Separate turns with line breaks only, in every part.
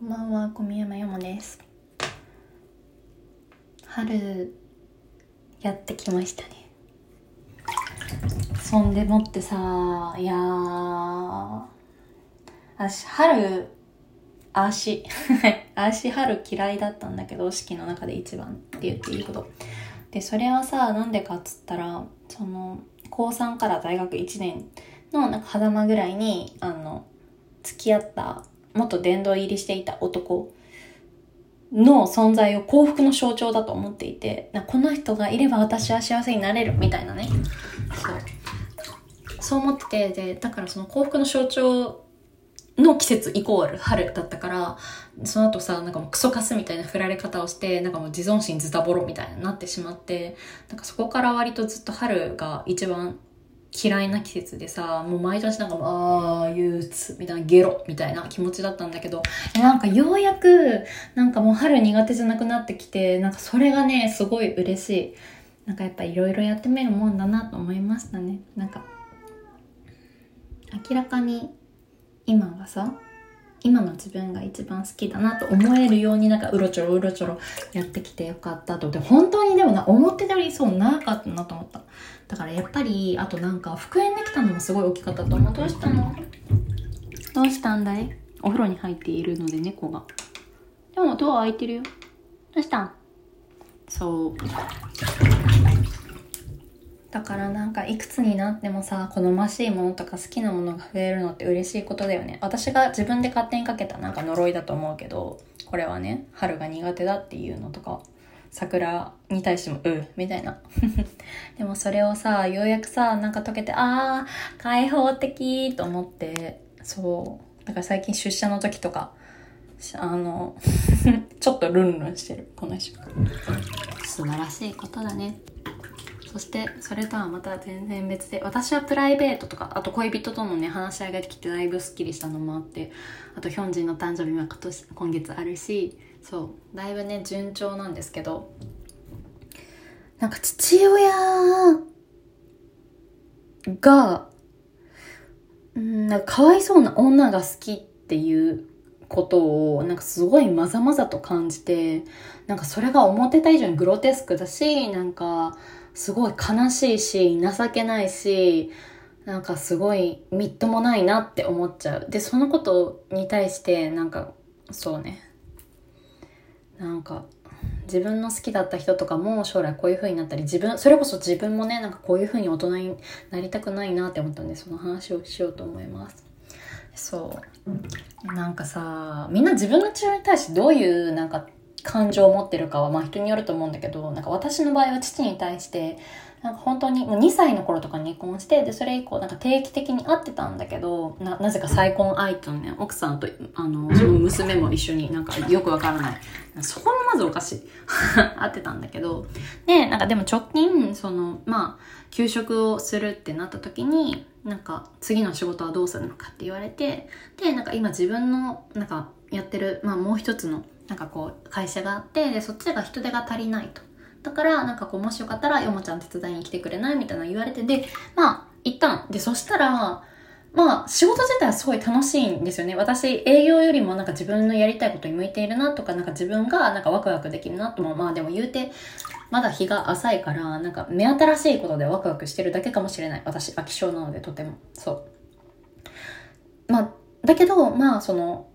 こんばんは、小宮山よもです。春、やってきましたね。そんでもってさ、いやー、私、春、足、足春嫌いだったんだけど、式の中で一番って言っていいこと。で、それはさ、なんでかっつったら、その、高3から大学1年のなんか狭間ぐらいに、あの、付き合った元殿堂入りしていた男の存在を幸福の象徴だと思っていて、この人がいれば私は幸せになれるみたいなね。そう。そう思ってて、で、だからその幸福の象徴の季節イコール春だったから、その後さ、なんかもうクソカスみたいな振られ方をして、なんかもう自尊心ズタボロみたいになってしまって、なんかそこから割とずっと春が一番嫌いな季節でさ、もう毎年なんかあ、あー、憂鬱、みたいな、ゲロ、みたいな気持ちだったんだけど、なんかようやく、なんかもう春苦手じゃなくなってきて、なんかそれがね、すごい嬉しい。なんかやっぱいろいろやってみるもんだなと思いましたね。なんか、明らかに今がさ、今の自分が一番好きだなと思えるようになんかうろちょろうろちょろやってきてよかったと。で、本当にでもな、思ってたよりそう長かったなと思った。だからやっぱり、あとなんか復縁できたのもすごい大きかったと思う。どうしたの？どうしたんだい？お風呂に入っているので猫が。でもドア開いてるよ。どうしたん？そう。だからなんかいくつになってもさ、好ましいものとか好きなものが増えるのって嬉しいことだよね。私が自分で勝手にかけたなんか呪いだと思うけど、これはね、春が苦手だっていうのとか、桜に対しても、うみたいな。でもそれをさ、ようやくさ、なんか解けて、あー、開放的と思って、そう。だから最近出社の時とか、あの、ちょっとルンルンしてる、この一週間。素晴らしいことだね。そして、それとはまた全然別で、私はプライベートとか、あと恋人とのね、話し合いができてだいぶスッキリしたのもあって、あとヒョンジンの誕生日も今年、今月あるし、そう、だいぶね、順調なんですけど、なんか父親が、うん、なんかかわいそうな女が好きっていうことを、なんかすごいまざまざと感じて、なんかそれが思ってた以上にグロテスクだし、なんか、すごい悲しいし、情けないし、なんかすごいみっともないなって思っちゃう。で、そのことに対して、なんか、そうね。なんか、自分の好きだった人とかも将来こういう風になったり、自分、それこそ自分もね、なんかこういう風に大人になりたくないなって思ったんで、その話をしようと思います。そう。なんかさ、みんな自分の治療に対してどういうなんか感情を持ってるかは、まあ人によると思うんだけど、なんか私の場合は父に対して、なんか本当にもう2歳の頃とかに離婚して、で、それ以降なんか定期的に会ってたんだけど、な、なぜか再婚相手のね、奥さんと、あの、その娘も一緒になんかよくわからない。そこもまずおかしい。会ってたんだけど、で、なんかでも直近、その、まあ、休職をするってなった時に、なんか次の仕事はどうするのかって言われて、で、なんか今自分の、なんかやってる、まあもう一つの、なんかこう、会社があって、で、そっちが人手が足りないと。だから、なんかこう、もしよかったら、よもちゃん手伝いに来てくれないみたいな言われて、で、まあ、行ったの。で、そしたら、まあ、仕事自体はすごい楽しいんですよね。私、営業よりもなんか自分のやりたいことに向いているなとか、なんか自分がなんかワクワクできるなとも、まあでも言うて、まだ日が浅いから、なんか目新しいことでワクワクしてるだけかもしれない。私、飽き性なのでとても。そう。まあ、だけど、まあ、その、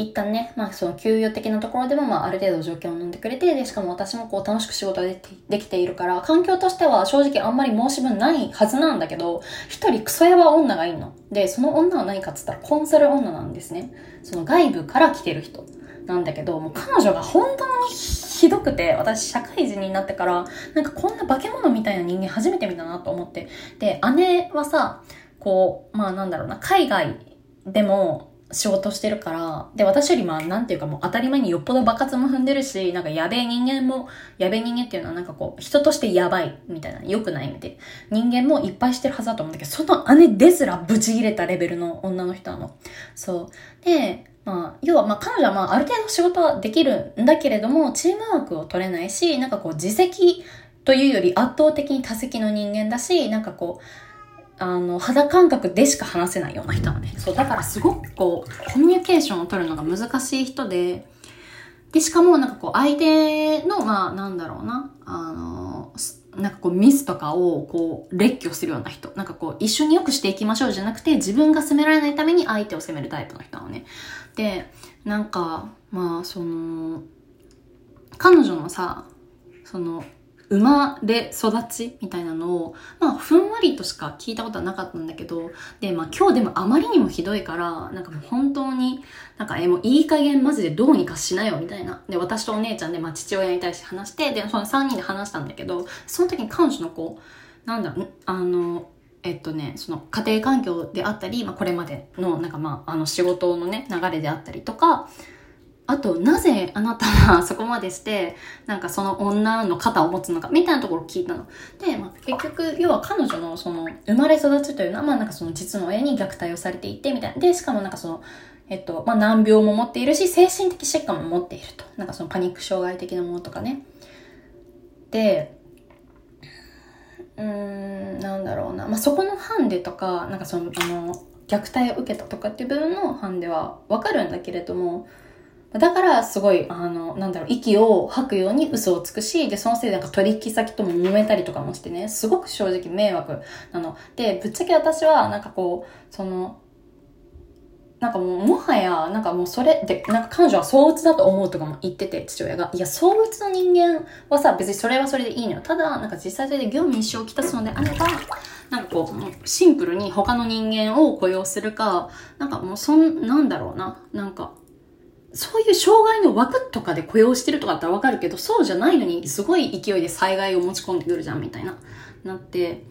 一旦ね、まあその給与的なところでもまあある程度条件を飲んでくれて、で、しかも私もこう楽しく仕事ができできているから、環境としては正直あんまり申し分ないはずなんだけど、一人クソヤバ女がいんの。で、その女は何かっつったらコンサル女なんですね。その外部から来てる人なんだけど、もう彼女が本当にひどくて、私社会人になってから、なんかこんな化け物みたいな人間初めて見たなと思って。で、姉はさ、こう、まあなんだろうな、海外でも、仕事してるから、で、私よりまあ、なんていうかもう当たり前によっぽど爆発も踏んでるし、なんかやべえ人間も、やべえ人間っていうのはなんかこう、人としてやばい、みたいな、良くない意味で、人間もいっぱいしてるはずだと思うんだけど、その姉ですらブチ切れたレベルの女の人なの。そう。で、まあ、要はまあ彼女はまあある程度仕事はできるんだけれども、チームワークを取れないし、なんかこう自責というより圧倒的に多責の人間だし、なんかこう、あの、肌感覚でしか話せないような人なのね。そう、だからすごくこう、コミュニケーションを取るのが難しい人で、で、しかもなんかこう、相手の、まあ、なんだろうな、あの、なんかこうミスとかをこう列挙するような人。なんかこう一緒に良くしていきましょうじゃなくて自分が責められないために相手を責めるタイプの人なのね。で、なんかまあその、彼女のさ、その生まれ育ちみたいなのを、まあ、ふんわりとしか聞いたことはなかったんだけど、で、まあ、今日でもあまりにもひどいから、なんかもう本当に、なんか、え、もういい加減マジでどうにかしなよ、みたいな。で、私とお姉ちゃんで、まあ、父親に対して話して、で、その3人で話したんだけど、その時に彼女のこう、なんだろう、あの、えっとね、その家庭環境であったり、まあ、これまでの、なんかまあ、あの仕事のね、流れであったりとか、あと、なぜあなたはそこまでして、なんかその女の肩を持つのか、みたいなところを聞いたの。で、まあ、結局、要は彼女のその、生まれ育ちというのは、まあなんかその実の親に虐待をされていて、みたいな。で、しかもなんかその、えっと、まあ難病も持っているし、精神的疾患も持っていると。なんかそのパニック障害的なものとかね。で、うーん、なんだろうな。まあそこのハンデとか、なんかその、あの、虐待を受けたとかっていう部分のハンデはわかるんだけれども、だから、すごい、あの、なんだろう、息を吐くように嘘をつくし、で、そのせいでなんか取引先とも揉めたりとかもしてね、すごく正直迷惑なの。で、ぶっちゃけ私は、なんかこう、その、なんかもう、もはや、なんかもうそれで、なんか彼女は相鬱だと思うとかも言ってて、父親が。いや、相鬱の人間はさ、別にそれはそれでいいのよ。ただ、なんか実際それで業務に支障をきたすのであれば、なんかこう、シンプルに他の人間を雇用するか、なんかもうそん、なんだろうな。なんか、そういう障害の枠とかで雇用してるとかだったらわかるけど、そうじゃないのにすごい勢いで災害を持ち込んでくるじゃんみたいな、なって、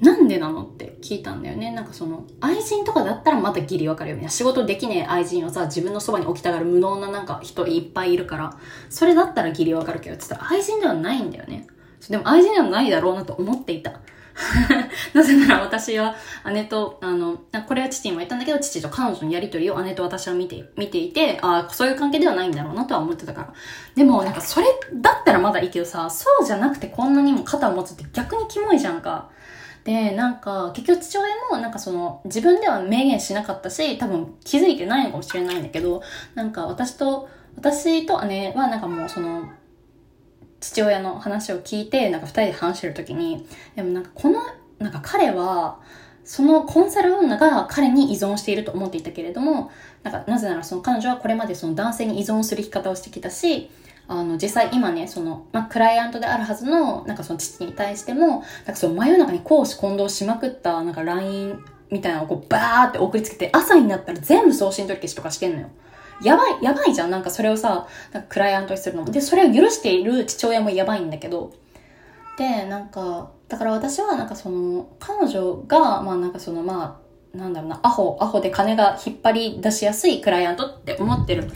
なんでなのって聞いたんだよね。なんかその、愛人とかだったらまたギリわかるよみたいな。仕事できねえ愛人をさ、自分のそばに置きたがる無能ななんか人いっぱいいるから、それだったらギリわかるけど、つったら愛人ではないんだよね。でも愛人ではないだろうなと思っていた。なぜなら私は姉と、あの、これは父にも言ったんだけど、父と彼女のやりとりを姉と私は見て、見ていて、ああ、そういう関係ではないんだろうなとは思ってたから。でも、なんかそれだったらまだいいけどさ、そうじゃなくてこんなにも肩を持つって逆にキモいじゃんか。で、なんか、結局父親もなんかその、自分では明言しなかったし、多分気づいてないのかもしれないんだけど、なんか私と、私と姉はなんかもうその、父親の話を聞いて、なんか二人で話してる時に、でもなんかこの、なんか彼は、そのコンサル女が彼に依存していると思っていたけれども、なんかなぜならその彼女はこれまでその男性に依存する生き方をしてきたし、あの、実際今ね、その、まあ、クライアントであるはずの、なんかその父に対しても、なんかその真夜中に講師混同しまくった、なんか LINE みたいなのをこうバーって送りつけて、朝になったら全部送信取り消しとかしてんのよ。やばい、やばいじゃん。なんかそれをさ、なんかクライアントにするのも。で、それを許している父親もやばいんだけど。で、なんか、だから私はなんかその、彼女が、まあなんかその、まあ、なんだろうな、アホ、アホで金が引っ張り出しやすいクライアントって思ってる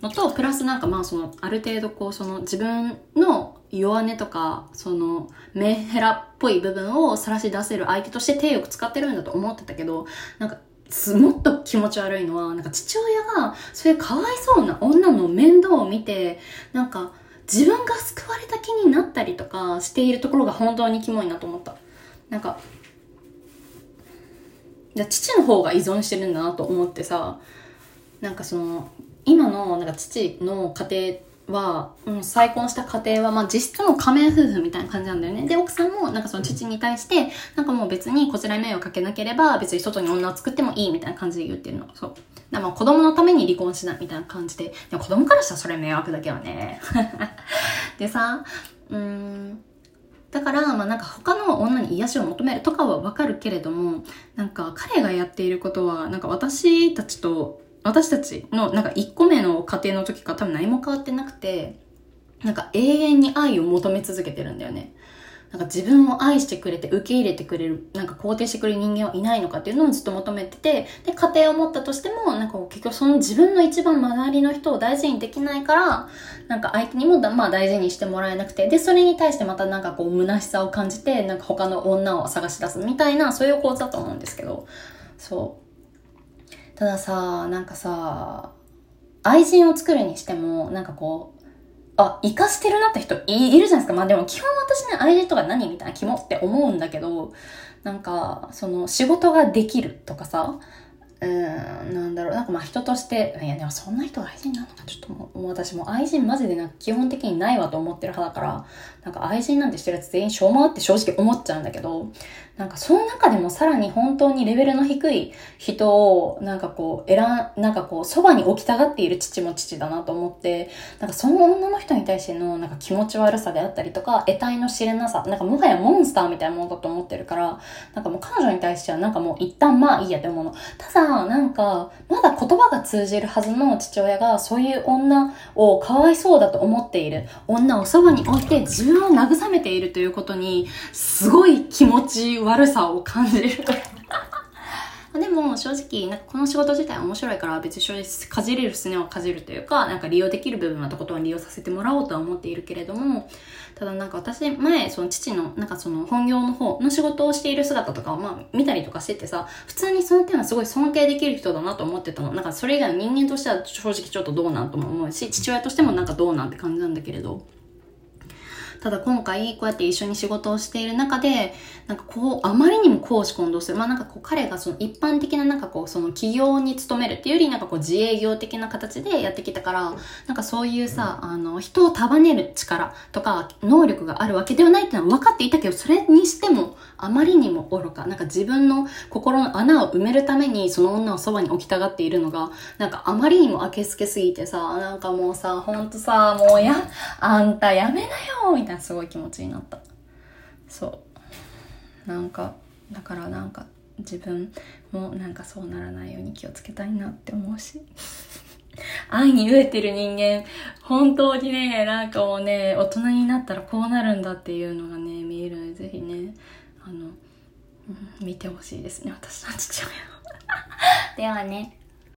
のと、プラスなんかまあその、ある程度こう、その自分の弱音とか、その、メンヘラっぽい部分を晒し出せる相手として手よく使ってるんだと思ってたけど、なんか もっと気持ち悪いのは、なんか父親が、そういうかわいそうな女の面倒を見て、なんか、自分が救われた気になったりとかしているところが本当にキモいなと思った。なんか、父の方が依存してるんだなと思ってさ、なんかその、今のなんか父の家庭は、うん、再婚した家庭は、まあ、実質の仮面夫婦みたいな感じなんだよね。で、奥さんも、なんかその父に対して、なんかもう別にこちらに迷惑かけなければ、別に外に女を作ってもいいみたいな感じで言ってるの。そう。だまあ子供のために離婚しないみたいな感じで。でも子供からしたらそれ迷惑だけどね。でさ、うん、だから、まあなんか他の女に癒しを求めるとかはわかるけれども、なんか彼がやっていることは、なんか私たちと私たちのなんか1個目の家庭の時から多分何も変わってなくて、なんか永遠に愛を求め続けてるんだよね。なんか自分を愛してくれて受け入れてくれる、なんか肯定してくれる人間はいないのかっていうのをずっと求めてて、で、家庭を持ったとしても、なんか結局その自分の一番周りの人を大事にできないから、なんか相手にもまあ大事にしてもらえなくて、で、それに対してまたなんかこう虚しさを感じて、なんか他の女を探し出すみたいな、そういう構図だと思うんですけど、そう。たださ、なんかさ、愛人を作るにしても、なんかこう、あ、生かしてるなって人いいるじゃないですか。まあでも基本私ね、愛人とか何みたいな気もって思うんだけど、なんか、その仕事ができるとかさ、うん、なんだろう、なんかまあ人として、いやでもそんな人愛人なのか。ちょっともう私も愛人マジでなんか基本的にないわと思ってる派だから、なんか愛人なんてしてるやつ全員しょうもなって正直思っちゃうんだけど、なんかその中でもさらに本当にレベルの低い人をなんかこう選ん、なんかこうそばに置きたがっている父も父だなと思って、なんかその女の人に対してのなんか気持ち悪さであったりとか、得体の知れなさ、なんかもはやモンスターみたいなものだと思ってるから、なんかもう彼女に対してはなんかもう一旦まあいいやって思うの。ただ、なんか、まだ言葉が通じるはずの父親がそういう女をかわいそうだと思っている。女をそばに置いて自分を慰めているということに、すごい気持ち悪さを感じるでも正直、なんかこの仕事自体面白いから別に正直かじれるすねはかじるというか、なんか利用できる部分はとことん利用させてもらおうとは思っているけれども、ただなんか私前、その父のなんかその本業の方の仕事をしている姿とかをまあ見たりとかしててさ、普通にその点はすごい尊敬できる人だなと思ってたの。なんかそれ以外の人間としては正直ちょっとどうなんとも思うし、父親としてもなんかどうなんって感じなんだけれど。ただ今回こうやって一緒に仕事をしている中で、なんかこう、あまりにも公私混同する。まあなんかこう彼がその一般的ななんかこう、その企業に勤めるっていうよりなんかこう自営業的な形でやってきたから、なんかそういうさ、あの、人を束ねる力とか能力があるわけではないっていうのは分かっていたけど、それにしてもあまりにも愚か。なんか自分の心の穴を埋めるためにその女をそばに置きたがっているのが、なんかあまりにも明けすけすぎてさ、なんかもうさ、ほんとさ、もうや、あんたやめなよみたいなすごい気持ちになった。そう。なんかだからなんか自分もなんかそうならないように気をつけたいなって思うし。愛に飢えてる人間本当にねなんかもうね大人になったらこうなるんだっていうのがね見えるのでぜひねあの、見てほしいですね私の父親を ではね